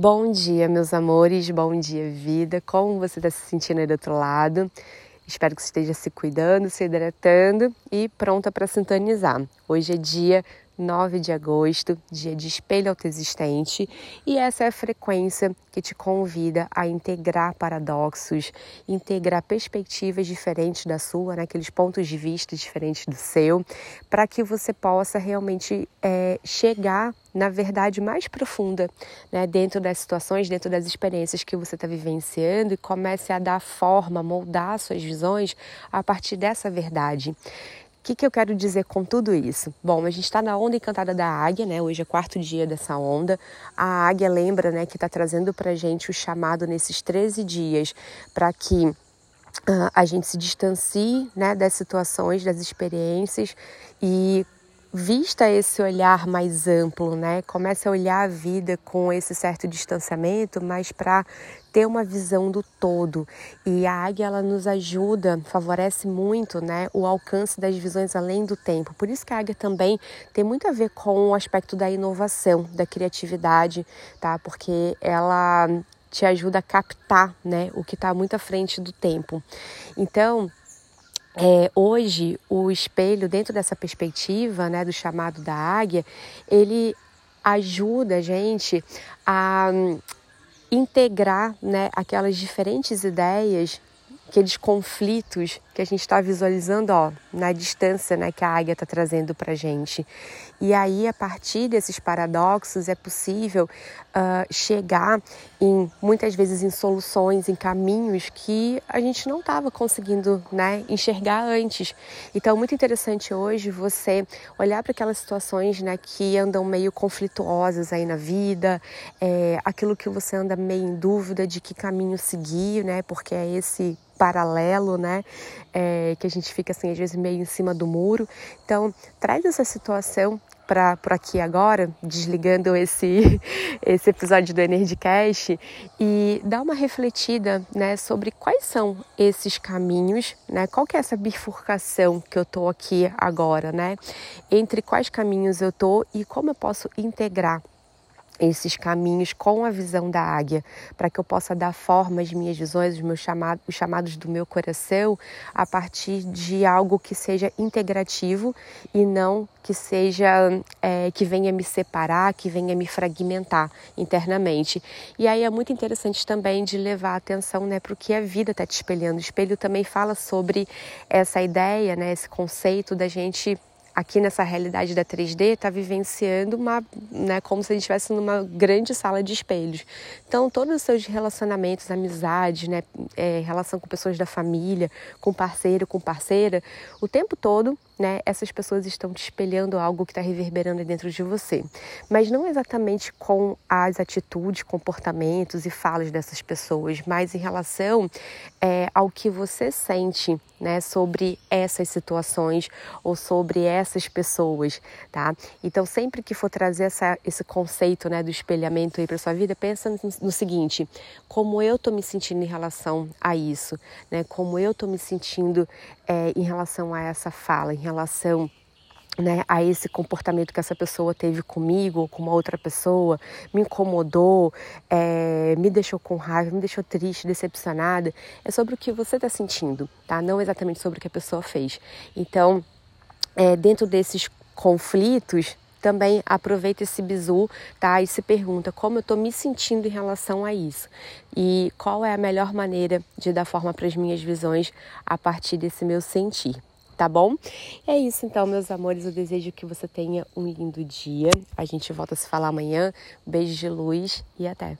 Bom dia, meus amores, bom dia, vida. Como você está se sentindo aí do outro lado? Espero que você esteja se cuidando, se hidratando e pronta para sintonizar. Hoje é dia 9 de agosto, dia de espelho autoexistente, e essa é a frequência que te convida a integrar paradoxos, integrar perspectivas diferentes da sua, né, aqueles pontos de vista diferentes do seu, para que você possa realmente é, chegar na verdade mais profunda, né, dentro das situações, dentro das experiências que você está vivenciando e comece a dar forma, moldar suas visões a partir dessa verdade que, que eu quero dizer com tudo isso? Bom, a gente está na onda encantada da águia, né? Hoje é quarto dia dessa onda. A águia lembra, né, que está trazendo para gente o chamado nesses 13 dias para que uh, a gente se distancie, né, das situações, das experiências e vista esse olhar mais amplo, né? Comece a olhar a vida com esse certo distanciamento, mas para ter uma visão do todo. E a águia ela nos ajuda, favorece muito, né, o alcance das visões além do tempo. Por isso que a águia também tem muito a ver com o aspecto da inovação, da criatividade, tá? Porque ela te ajuda a captar, né, o que está muito à frente do tempo. Então, é, hoje, o espelho, dentro dessa perspectiva né, do chamado da águia, ele ajuda a gente a hum, integrar né, aquelas diferentes ideias aqueles conflitos que a gente está visualizando ó, na distância né, que a águia está trazendo para a gente. E aí, a partir desses paradoxos, é possível uh, chegar em muitas vezes em soluções, em caminhos que a gente não estava conseguindo né, enxergar antes. Então, muito interessante hoje você olhar para aquelas situações né, que andam meio conflituosas aí na vida, é, aquilo que você anda meio em dúvida de que caminho seguir, né, porque é esse paralelo, né? É, que a gente fica assim, às vezes meio em cima do muro. Então, traz essa situação para aqui agora, desligando esse, esse episódio do Energycast e dá uma refletida né, sobre quais são esses caminhos, né? Qual que é essa bifurcação que eu estou aqui agora, né? Entre quais caminhos eu estou e como eu posso integrar esses caminhos com a visão da águia, para que eu possa dar forma às minhas visões, os meus chamados, os chamados do meu coração, a partir de algo que seja integrativo e não que seja é, que venha me separar, que venha me fragmentar internamente. E aí é muito interessante também de levar atenção né, para o que a vida está te espelhando. O espelho também fala sobre essa ideia, né, esse conceito da gente aqui nessa realidade da 3D está vivenciando uma, né, como se a gente estivesse numa grande sala de espelhos. Então, todos os seus relacionamentos, amizades, né, é, relação com pessoas da família, com parceiro, com parceira, o tempo todo né, essas pessoas estão te espelhando algo que está reverberando dentro de você. Mas não exatamente com as atitudes, comportamentos e falas dessas pessoas, mas em relação é, ao que você sente né, sobre essas situações ou sobre essas pessoas, tá? Então, sempre que for trazer essa, esse conceito né, do espelhamento aí para sua vida, pensa no, seguinte: como eu estou me sentindo em relação a isso, né? Como eu estou me sentindo é, em relação a essa fala, em relação né, a esse comportamento que essa pessoa teve comigo ou com uma outra pessoa, me incomodou, é, me deixou com raiva, me deixou triste, decepcionada, é sobre o que você está sentindo, tá? Não exatamente sobre o que a pessoa fez. Então, é, dentro desses conflitos, também aproveita esse bizu, tá? E se pergunta como eu estou me sentindo em relação a isso e qual é a melhor maneira de dar forma para as minhas visões a partir desse meu sentir tá bom? É isso então, meus amores. Eu desejo que você tenha um lindo dia. A gente volta a se falar amanhã. Beijo de luz e até.